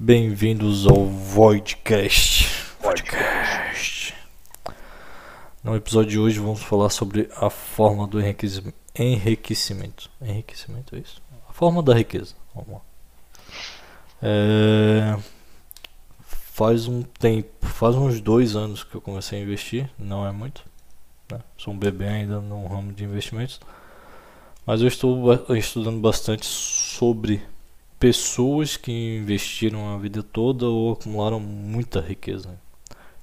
Bem-vindos ao Voidcast. Voidcast. No episódio de hoje vamos falar sobre a forma do enriquecimento. Enriquecimento, é isso? A forma da riqueza. Vamos lá. É... Faz um tempo, faz uns dois anos que eu comecei a investir, não é muito. Né? Sou um bebê ainda no ramo de investimentos. Mas eu estou estudando bastante sobre pessoas que investiram a vida toda ou acumularam muita riqueza.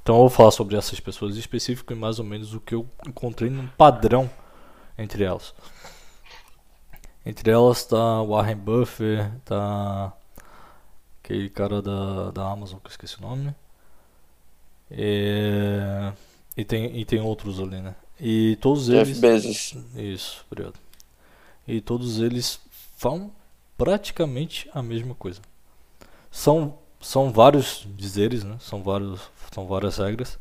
Então eu vou falar sobre essas pessoas específicas e mais ou menos o que eu encontrei num padrão entre elas. Entre elas está Warren Buffett, tá aquele cara da, da Amazon que eu esqueci o nome. É, e, tem, e tem outros ali, né? E todos Jeff eles. Bezos. Isso, obrigado. E todos eles falam praticamente a mesma coisa. São, são vários dizeres, né? são, vários, são várias regras,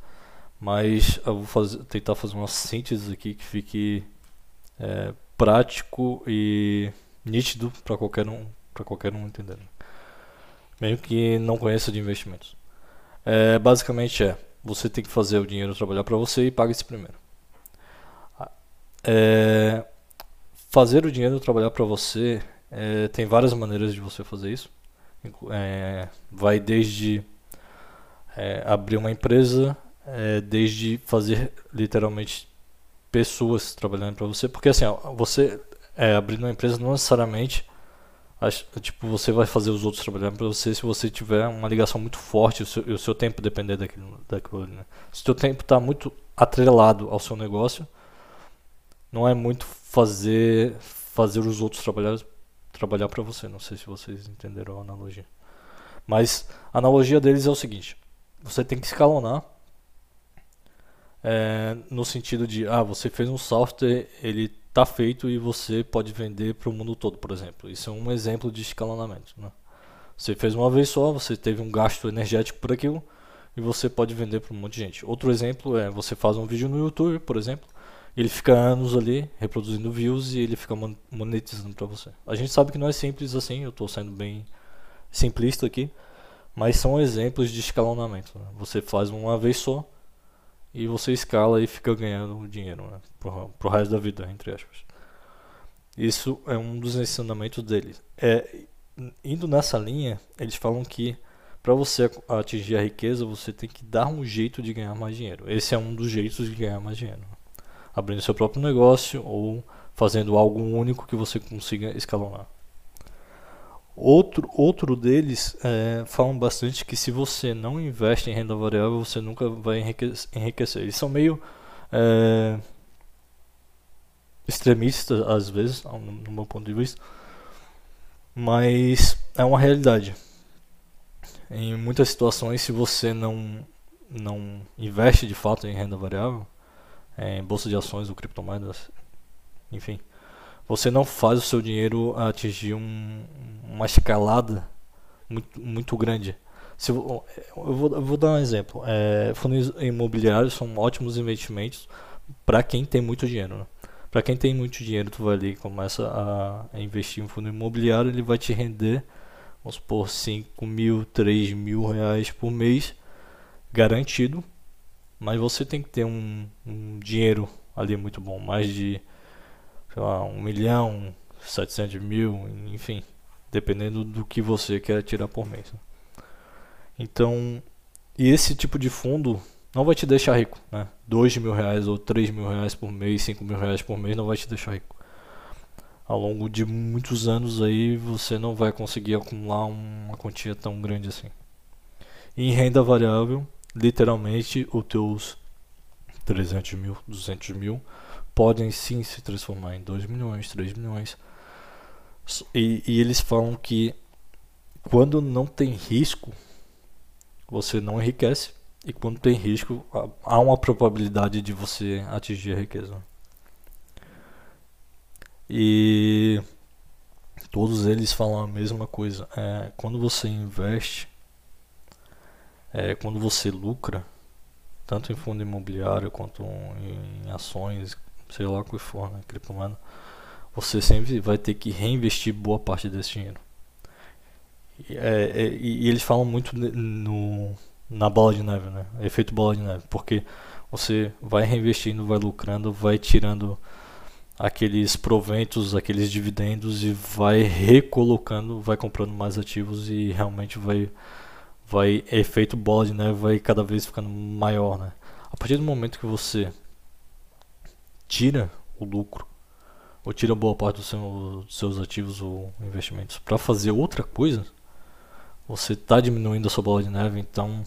mas eu vou fazer, tentar fazer uma síntese aqui que fique é, prático e nítido para qualquer um para qualquer um entender. Mesmo que não conheça de investimentos. É, basicamente é, você tem que fazer o dinheiro trabalhar para você e paga esse primeiro. É, fazer o dinheiro trabalhar para você é, tem várias maneiras de você fazer isso. É, vai desde é, abrir uma empresa, é, desde fazer literalmente pessoas trabalhando para você, porque assim, você é, abrindo uma empresa não necessariamente tipo você vai fazer os outros trabalhando para você se você tiver uma ligação muito forte o seu, o seu tempo depender daquilo, daquilo né? Se o seu tempo está muito atrelado ao seu negócio, não é muito fazer fazer os outros trabalhar trabalhar para você. Não sei se vocês entenderam a analogia. Mas a analogia deles é o seguinte: você tem que escalonar é, no sentido de, ah, você fez um software, ele está feito e você pode vender para o mundo todo, por exemplo. Isso é um exemplo de escalonamento. Né? Você fez uma vez só, você teve um gasto energético por aquilo e você pode vender para um monte de gente. Outro exemplo é você faz um vídeo no YouTube, por exemplo, ele fica anos ali reproduzindo views e ele fica monetizando para você. A gente sabe que não é simples assim, eu estou sendo bem simplista aqui, mas são exemplos de escalonamento. Né? Você faz uma vez só e você escala e fica ganhando dinheiro né? pro, pro resto da vida, entre aspas. Isso é um dos ensinamentos deles. É, indo nessa linha, eles falam que para você atingir a riqueza, você tem que dar um jeito de ganhar mais dinheiro. Esse é um dos jeitos de ganhar mais dinheiro abrindo seu próprio negócio ou fazendo algo único que você consiga escalonar. Outro, outro deles é, falam bastante que se você não investe em renda variável, você nunca vai enriquecer. Eles são meio é, extremistas às vezes, no, meu ponto de vista, mas é uma realidade. Em muitas situações, se você não, não investe de fato em renda variável, é, em bolsa de ações ou criptomoedas, enfim, você não faz o seu dinheiro atingir um, uma escalada muito, muito grande. Se, eu, vou, eu vou dar um exemplo. É, fundos imobiliários são ótimos investimentos para quem tem muito dinheiro. Né? Para quem tem muito dinheiro, tu vai ali e começa a, investir em fundo imobiliário, ele vai te render, vamos supor, 5 mil, 3 mil reais por mês, garantido mas você tem que ter um, um dinheiro ali muito bom, mais de sei lá, um milhão, 700 mil, enfim, dependendo do que você quer tirar por mês. Né? Então, e esse tipo de fundo não vai te deixar rico, né? 2 mil reais ou 3 mil reais por mês, 5 mil reais por mês não vai te deixar rico. Ao longo de muitos anos aí você não vai conseguir acumular uma quantia tão grande assim. Em renda variável, literalmente os teus 300 mil, 200 mil podem sim se transformar em 2 milhões, 3 milhões. E, e, eles falam que quando não tem risco, você não enriquece. E quando tem risco, há uma probabilidade de você atingir a riqueza. E todos eles falam a mesma coisa. É, quando você investe, é, quando você lucra, tanto em fundo imobiliário quanto em ações, sei lá que for, né, criptomoeda, você sempre vai ter que reinvestir boa parte desse dinheiro. É, é, e, e eles falam muito no, na bola de neve, né? Efeito bola de neve, porque você vai reinvestindo, vai lucrando, vai tirando aqueles proventos, aqueles dividendos e vai recolocando, vai comprando mais ativos e realmente vai vai efeito bola de neve vai cada vez ficando maior, né? A partir do momento que você tira o lucro ou tira boa parte seu, dos seus ativos ou investimentos para fazer outra coisa, você está diminuindo a sua bola de neve, então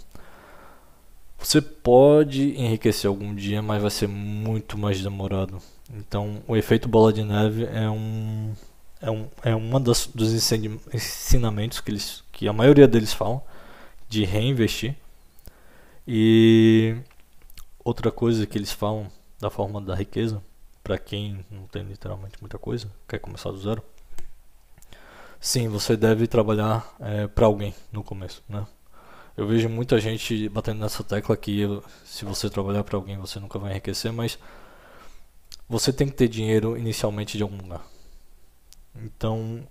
você pode enriquecer algum dia, mas vai ser muito mais demorado. Então, o efeito bola de neve é um é, um, é uma das, dos ensinamentos que, eles, que a maioria deles falam de reinvestir. E outra coisa que eles falam da forma da riqueza, para quem não tem literalmente muita coisa, quer começar do zero. Sim, você deve trabalhar é, para alguém no começo, né? Eu vejo muita gente batendo nessa tecla que se você trabalhar para alguém você nunca vai enriquecer, mas você tem que ter dinheiro inicialmente de algum lugar. Então,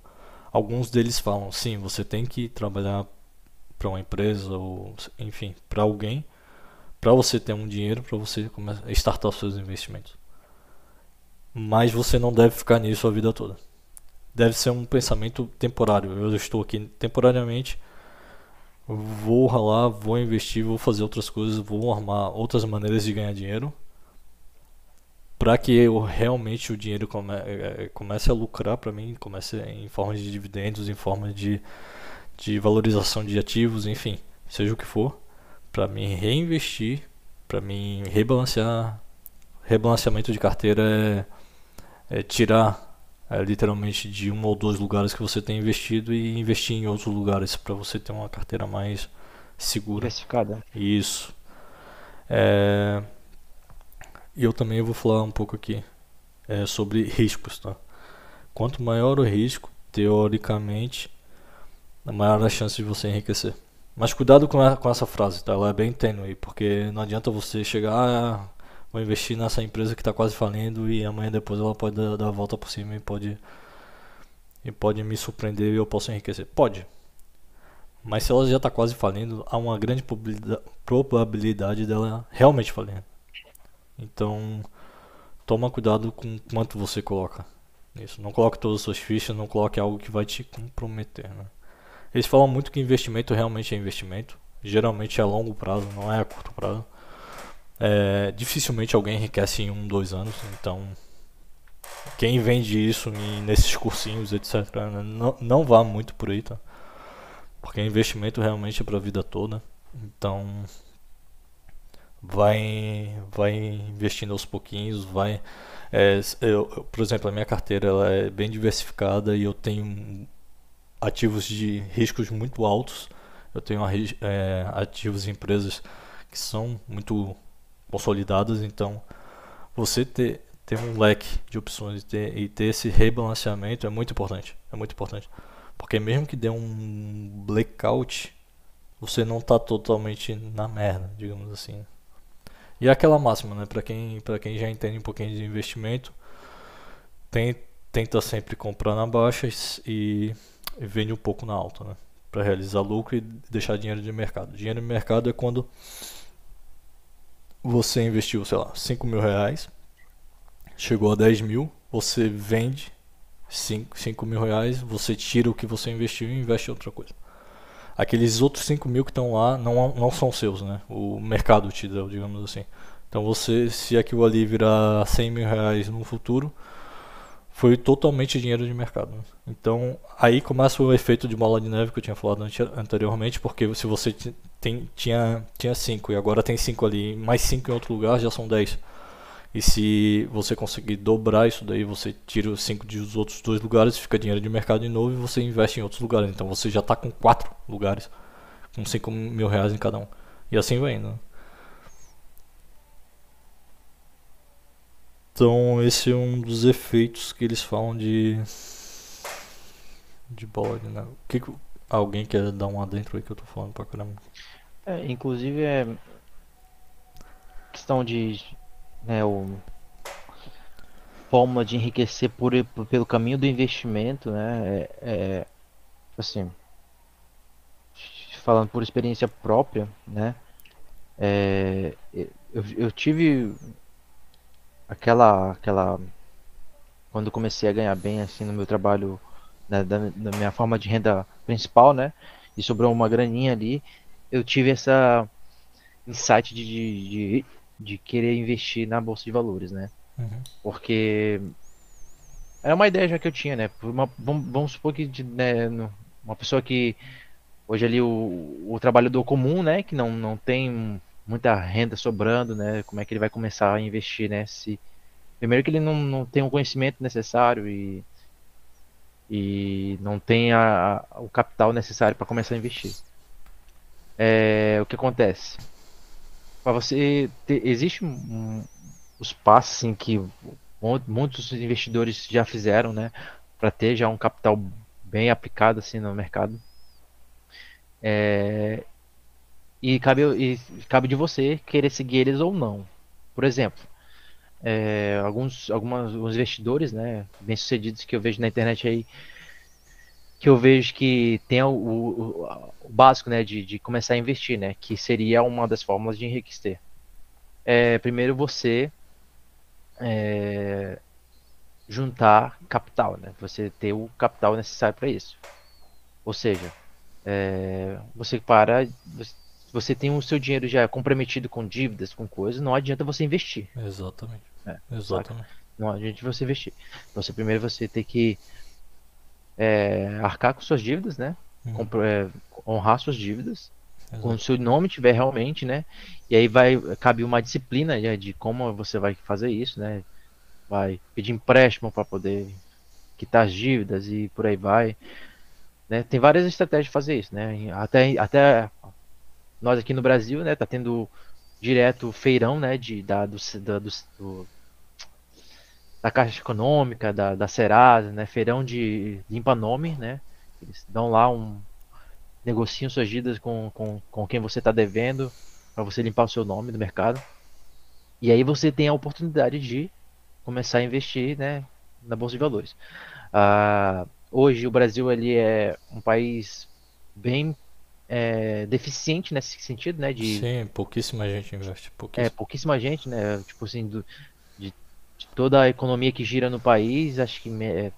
alguns deles falam, sim, você tem que trabalhar para uma empresa ou enfim, para alguém, para você ter um dinheiro para você começar startar os seus investimentos. Mas você não deve ficar nisso a vida toda. Deve ser um pensamento temporário. Eu estou aqui temporariamente vou ralar, vou investir, vou fazer outras coisas, vou armar outras maneiras de ganhar dinheiro para que eu realmente o dinheiro come, é, é, comece a lucrar para mim, comece em forma de dividendos, em forma de, de valorização de ativos, enfim, seja o que for, para mim reinvestir, para mim rebalancear, rebalanceamento de carteira é, é tirar é, literalmente de um ou dois lugares que você tem investido e investir em outros lugares para você ter uma carteira mais segura. Diversificada. Isso. É... E eu também vou falar um pouco aqui é, sobre riscos, tá? Quanto maior o risco, teoricamente, maior a chance de você enriquecer. Mas cuidado com, a, com essa frase, tá? Ela é bem tênue, porque não adianta você chegar, ah, vou investir nessa empresa que está quase falindo e amanhã depois ela pode dar, dar a volta por cima e pode e pode me surpreender e eu posso enriquecer. Pode. Mas se ela já está quase falindo, há uma grande probabilidade dela realmente falir. Então, toma cuidado com quanto você coloca nisso. Não coloque todas as suas fichas, não coloque algo que vai te comprometer. Né? Eles falam muito que investimento realmente é investimento. Geralmente é a longo prazo, não é a curto prazo. É, dificilmente alguém enriquece em um, dois anos, então quem vende isso em, nesses cursinhos, etc., né, não, não vá muito por aí, tá? Porque investimento realmente é para a vida toda, então vai, vai investindo aos pouquinhos, vai. É, eu, por exemplo, a minha carteira ela é bem diversificada e eu tenho ativos de riscos muito altos. Eu tenho é, ativos em empresas que são muito consolidadas, então você ter, ter um leque de opções e ter, e ter esse rebalanceamento é muito importante. É muito importante. Porque mesmo que dê um blackout, você não está totalmente na merda, digamos assim. E é aquela máxima, né? Para quem, quem já entende um pouquinho de investimento, tem, tenta sempre comprar na baixa e, e vende um pouco na alta, né? Para realizar lucro e deixar dinheiro de mercado. Dinheiro de mercado é quando você investiu, sei lá, 5 mil reais, chegou a 10 mil, você vende 5, 5 mil reais, você tira o que você investiu e investe em outra coisa. Aqueles outros 5 mil que estão lá não, não são seus, né? O mercado te deu, digamos assim. Então você, se aquilo ali virar 100 mil reais no futuro, foi totalmente dinheiro de mercado. Né? Então aí começa o efeito de bola de neve que eu tinha falado anteriormente, porque se você tem, tinha tinha 5 e agora tem 5 ali, mais 5 em outro lugar já são 10. E se você conseguir dobrar isso daí, você tira os 5 dos outros dois lugares, fica dinheiro de mercado de novo e você investe em outros lugares. Então você já está com 4 lugares, com 5 mil reais em cada um. E assim vai indo. Então esse é um dos efeitos que eles falam de de bode, né? O que, que alguém quer dar um adentro aí que eu tô falando pra caramba? É, inclusive é questão de né, o forma de enriquecer por, por, pelo caminho do investimento, né? É, é assim, falando por experiência própria, né? É, eu, eu tive aquela, aquela quando comecei a ganhar bem assim no meu trabalho, né, da, da minha forma de renda principal, né? E sobrou uma graninha ali, eu tive essa insight de, de, de, de querer investir na bolsa de valores, né? Uhum. Porque era uma ideia já que eu tinha, né? Uma, vamos, vamos supor que né, uma pessoa que hoje ali o, o trabalhador comum, né, que não, não tem muita renda sobrando, né, como é que ele vai começar a investir, né, se primeiro que ele não, não tem o conhecimento necessário e e não tem a, a, o capital necessário para começar a investir. É, o que acontece? Para você ter, existe um, os passos assim, que muitos investidores já fizeram, né, para ter já um capital bem aplicado assim no mercado. É, e, cabe, e cabe de você querer seguir eles ou não. Por exemplo, é, alguns, algumas, alguns investidores né, bem sucedidos que eu vejo na internet aí, que eu vejo que tem o, o, o básico né, de, de, começar a investir, né, que seria uma das formas de enriquecer. É, primeiro você é, juntar capital, né, você ter o capital necessário para isso. Ou seja, é, você para, você tem o seu dinheiro já comprometido com dívidas, com coisas, não adianta você investir. Exatamente. É, Exatamente. Saca? Não adianta você investir. Então, você primeiro você tem que é, arcar com suas dívidas, né? Uhum. É, honrar suas dívidas. Exato. Quando o seu nome tiver realmente, né? E aí vai cabe uma disciplina né, de como você vai fazer isso, né? Vai pedir empréstimo para poder quitar as dívidas e por aí vai. Né? Tem várias estratégias de fazer isso, né? Até, até nós aqui no Brasil, né, tá tendo direto feirão, né, de, da, do, da, do, da Caixa Econômica, da, da Serasa, né, feirão de limpa nome, né, eles dão lá um negociam suas dívidas com, com, com quem você está devendo para você limpar o seu nome do mercado. E aí você tem a oportunidade de começar a investir, né, na bolsa de valores. Ah, hoje o Brasil ele é um país bem é, deficiente nesse sentido, né? De, Sim, pouquíssima gente investe. Pouquíssima. É, pouquíssima gente, né? Tipo assim, do, de, de, toda a economia que gira no país, acho que é,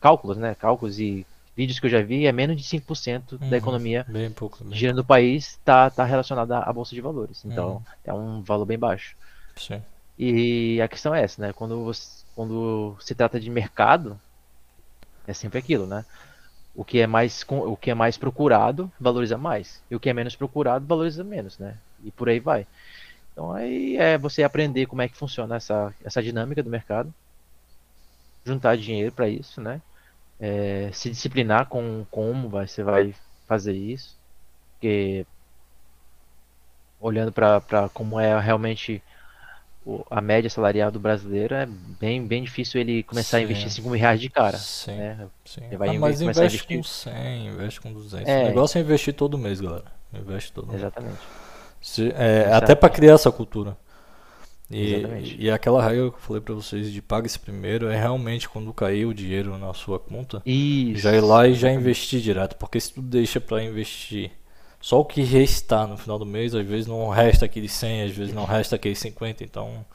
cálculos, né? Cálculos e vídeos que eu já vi, é menos de 5% uhum, da economia bem pouco, bem girando no país tá, tá relacionada à bolsa de valores. Então, uhum. é um valor bem baixo. Sim. E a questão é essa, né? Quando, você, quando se trata de mercado, é sempre aquilo, né? O que é mais o que é mais procurado valoriza mais e o que é menos procurado valoriza menos, né? E por aí vai. Então aí é você aprender como é que funciona essa essa dinâmica do mercado, juntar dinheiro para isso, né? É, se disciplinar com como vai, você vai fazer isso, porque olhando para como é realmente a média salarial do brasileiro é bem, bem difícil ele começar sim. a investir 5 mil reais de cara. Sim. Né? sim. Ele vai ah, mas investe com 100, investe com 200. É. O negócio é investir todo mês, galera. Investe todo mês. Exatamente. Se, é, até para criar essa cultura. E, e aquela regra que eu falei para vocês de pague esse primeiro é realmente quando cair o dinheiro na sua conta, Isso. já ir lá e já investir direto. Porque se tu deixa para investir só o que restar no final do mês, às vezes não resta aqueles 100, às vezes não resta aqueles 50, então...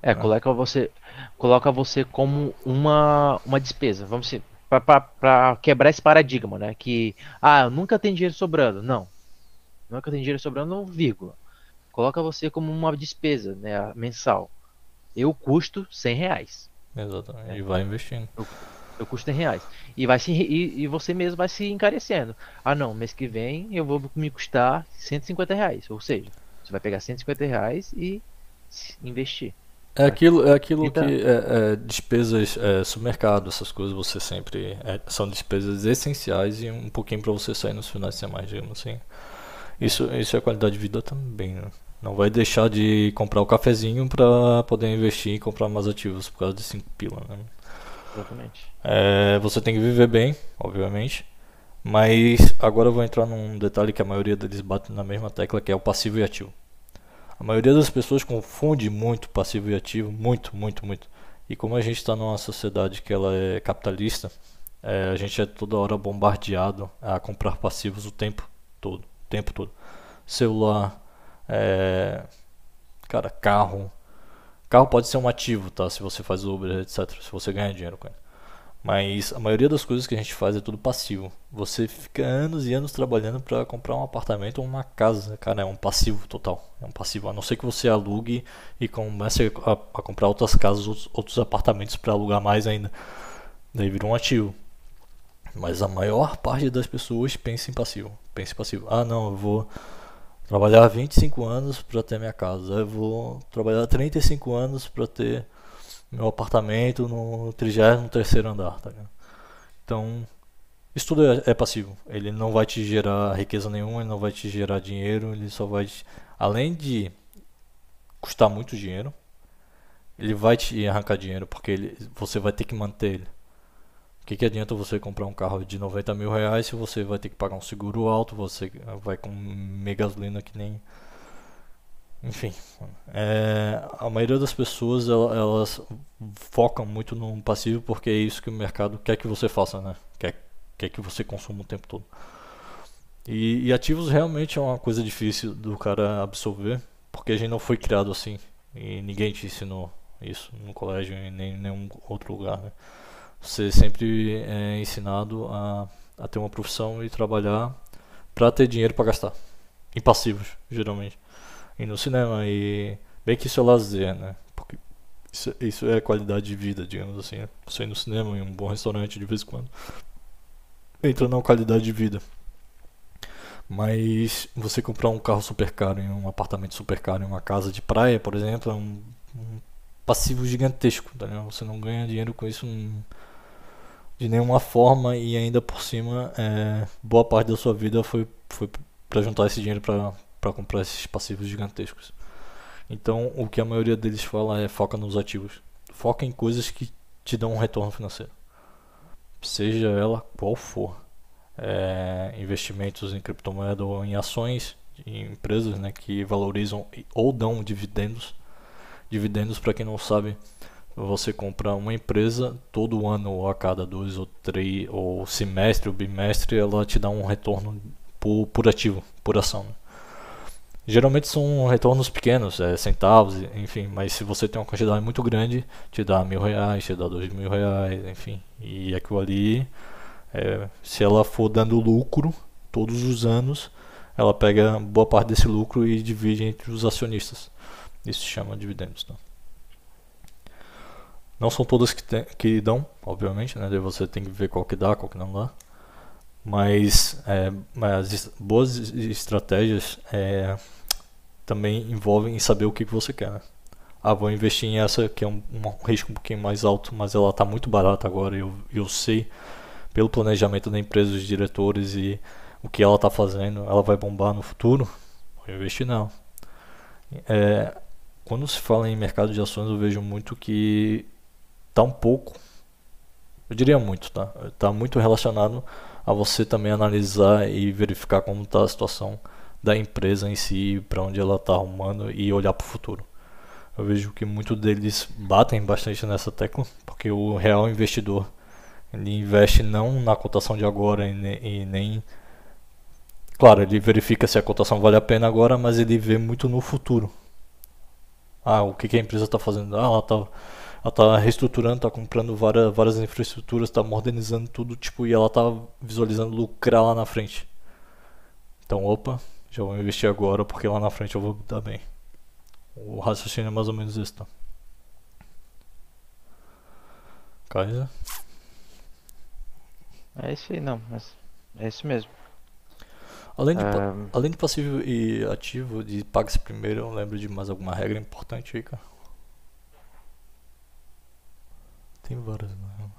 É, coloca você, coloca você como uma, uma despesa, vamos dizer, para quebrar esse paradigma, né? Que, ah, eu nunca tenho dinheiro sobrando. Não, nunca tem dinheiro sobrando, vírgula. Coloca você como uma despesa, né, mensal. Eu custo 100 reais. Exatamente, é. e vai investindo. Eu, eu custo em reais. E, vai se, e, e, você mesmo vai se encarecendo. Ah não, mês que vem eu vou me custar 150 reais. Ou seja, você vai pegar 150 reais e investir. É aquilo, é aquilo então, que é, é, despesas, é, supermercado, essas coisas você sempre é, são despesas essenciais e um pouquinho para você sair nos finais de semana, digamos assim. Isso, isso é qualidade de vida também, né? Não vai deixar de comprar o cafezinho para poder investir e comprar mais ativos por causa de 5 pila, né? Exatamente. É, você tem que viver bem, obviamente. Mas agora eu vou entrar num detalhe que a maioria deles bate na mesma tecla, que é o passivo e ativo. A maioria das pessoas confunde muito passivo e ativo, muito, muito, muito. E como a gente está numa sociedade que ela é capitalista, é, a gente é toda hora bombardeado a comprar passivos o tempo todo, tempo todo. Celular, é, cara, carro. Carro pode ser um ativo, tá? Se você faz Uber, etc. Se você ganha dinheiro com ele. Mas a maioria das coisas que a gente faz é tudo passivo. Você fica anos e anos trabalhando para comprar um apartamento ou uma casa, cara, é um passivo total. É um passivo, a não ser que você alugue e comece a, a comprar outras casas, outros, outros apartamentos para alugar mais ainda. Daí vira um ativo. Mas a maior parte das pessoas pensa em passivo. Pensa em passivo. Ah, não, eu vou trabalhar 25 anos para ter minha casa. Eu vou trabalhar 35 anos para ter meu apartamento no 33 andar, tá ligado? Então, isso tudo é, é, passivo. Ele não vai te gerar riqueza nenhuma, ele não vai te gerar dinheiro, ele só vai te, além de custar muito dinheiro, ele vai te arrancar dinheiro porque ele, você vai ter que manter ele. O que, que adianta você comprar um carro de 90 mil reais se você vai ter que pagar um seguro alto, você vai com gasolina que nem enfim, é, a maioria das pessoas elas, elas, focam muito no passivo porque é isso que o mercado quer que você faça, né? Quer, quer que você consuma o tempo todo. E, e ativos realmente é uma coisa difícil do cara absorver porque a gente não foi criado assim e ninguém te ensinou isso no colégio e nem em nenhum outro lugar. Né? Você sempre é ensinado a, a ter uma profissão e trabalhar para ter dinheiro para gastar em passivos, geralmente ir no cinema e bem que isso é lazer, né? Porque isso, isso é qualidade de vida, digamos assim. Né? Você ir no cinema, em um bom restaurante de vez em quando. Entra na qualidade de vida. Mas você comprar um carro super caro, em um apartamento super caro, em uma casa de praia, por exemplo, é um, um passivo gigantesco, tá Você não ganha dinheiro com isso de nenhuma forma e ainda por cima é, boa parte da sua vida foi, foi para juntar esse dinheiro para comprar esses passivos gigantescos. Então, o que a maioria deles fala é foca nos ativos. Foca em coisas que te dão um retorno financeiro. Seja ela qual for. É, investimentos em criptomoeda ou em ações em empresas né, que valorizam ou dão dividendos. Dividendos, para quem não sabe, você compra uma empresa todo ano ou a cada dois ou três ou semestre ou bimestre, ela te dá um retorno por, por ativo, por ação. Né? Geralmente são retornos pequenos, é, centavos, enfim, mas se você tem uma quantidade muito grande, te dá mil reais, te dá dois mil reais, enfim. E aquilo ali, é, se ela for dando lucro todos os anos, ela pega boa parte desse lucro e divide entre os acionistas. Isso se chama dividendos. Tá? Não são todas que, tem, que dão, obviamente, né? Daí você tem que ver qual que dá, qual que não dá. Mas, é, mas boas estratégias é, também envolvem saber o que, que você quer. Né? Ah, vou investir em essa que é um, um risco um pouquinho mais alto, mas ela está muito barata agora. Eu, eu sei pelo planejamento da empresa, dos diretores e o que ela está fazendo, ela vai bombar no futuro. Vou investir não. É, quando se fala em mercado de ações, eu vejo muito que está um pouco, eu diria muito, tá? Está muito relacionado a você também analisar e verificar como está a situação da empresa em si, para onde ela está arrumando e olhar para o futuro. Eu vejo que muitos deles batem bastante nessa tecla, porque o real investidor ele investe não na cotação de agora e nem, Claro, ele verifica se a cotação vale a pena agora, mas ele vê muito no futuro. Ah, o que, que a empresa está fazendo? Ah, ela está ela tá reestruturando, tá comprando várias, várias infraestruturas, tá modernizando tudo, tipo, e ela tá visualizando lucrar lá na frente. Então, opa, já vou investir agora porque lá na frente eu vou dar bem. O raciocínio é mais ou menos esse, tá? Kaiser? É isso aí, não, mas é isso mesmo. Além de, um... além de passivo e ativo, de pague-se primeiro, eu lembro de mais alguma regra importante aí, cara. Tem várias, não.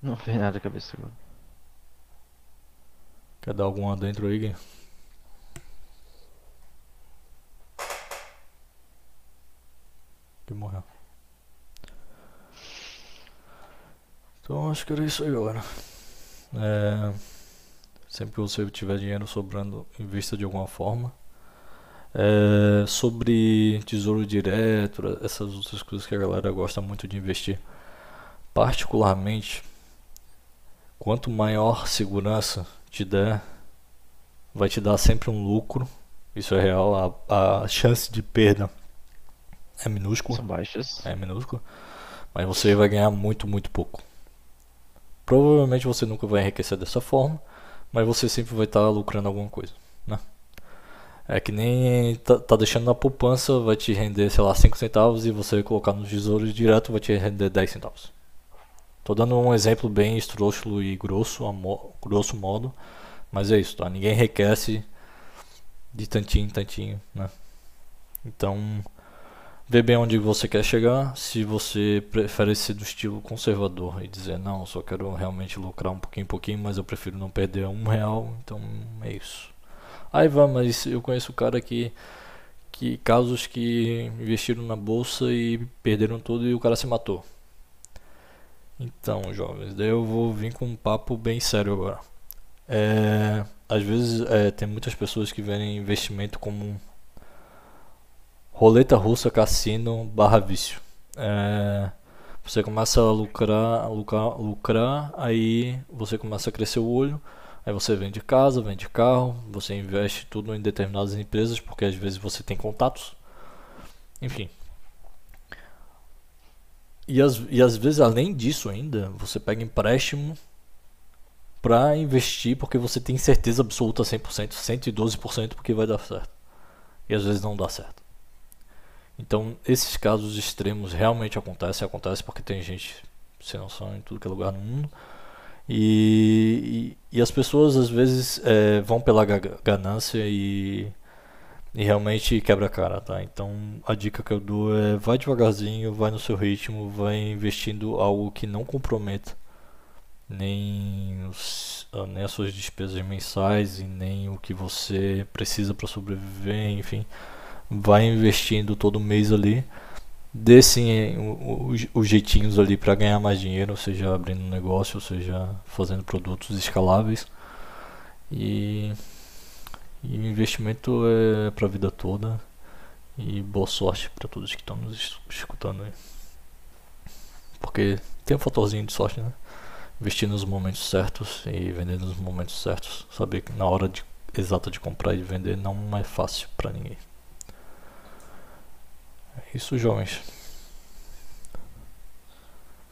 Não fez nada a cabeça agora. Quer dar alguma dentro aí, Gui? Que morreu. Então acho que era isso aí agora. É, sempre que você tiver dinheiro sobrando, invista de alguma forma. É, sobre tesouro direto, essas outras coisas que a galera gosta muito de investir. Particularmente, quanto maior segurança te der, vai te dar sempre um lucro. Isso é real. A, a chance de perda é minúscula. São baixas. É minúscula. Mas você vai ganhar muito, muito pouco. Provavelmente você nunca vai enriquecer dessa forma, mas você sempre vai estar lucrando alguma coisa? É que nem tá, tá, deixando na poupança, vai te render, sei lá, 5 centavos e você colocar nos tesouros direto vai te render 10 centavos. Tô dando um exemplo bem esdrúxulo e grosso, mo grosso modo, mas é isso, tá? Ninguém enriquece de tantinho em tantinho, né? Então, Ver bem onde você quer chegar. Se você prefere ser do estilo conservador e dizer não, só quero realmente lucrar um pouquinho, pouquinho, mas eu prefiro não perder um real, então é isso. Aí vai, mas eu conheço o cara que que casos que investiram na bolsa e perderam tudo e o cara se matou. Então, jovens, daí eu vou vir com um papo bem sério agora. É, às vezes é, tem muitas pessoas que veem investimento como roleta russa, cassino, barra vício. É, você começa a lucrar, lucrar, lucrar, aí você começa a crescer o olho, aí você vende casa, vende carro, você investe tudo em determinadas empresas, porque às vezes você tem contatos, enfim. E às, e às vezes, além disso ainda, você pega empréstimo para investir porque você tem certeza absoluta 100%, 112% porque vai dar certo. E às vezes não dá certo. Então, esses casos extremos realmente acontecem, acontecem porque tem gente sem noção em tudo que é lugar no mundo. E, e, as pessoas às vezes é, vão pela ganância e, e realmente quebra a cara, tá? Então a dica que eu dou é vai devagarzinho, vai no seu ritmo, vai investindo algo que não comprometa nem, os, nem as suas despesas mensais e nem o que você precisa para sobreviver, enfim vai investindo todo mês ali, dê sim os jeitinhos ali para ganhar mais dinheiro, seja abrindo um negócio, seja fazendo produtos escaláveis. E, e investimento é para a vida toda. E boa sorte para todos que estão nos escutando aí. Porque tem um fatorzinho de sorte, né? Investir nos momentos certos e vender nos momentos certos. Saber que na hora de, exata de comprar e de vender não é fácil para ninguém. Isso, jovens.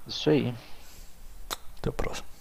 Isso aí. Até o próximo.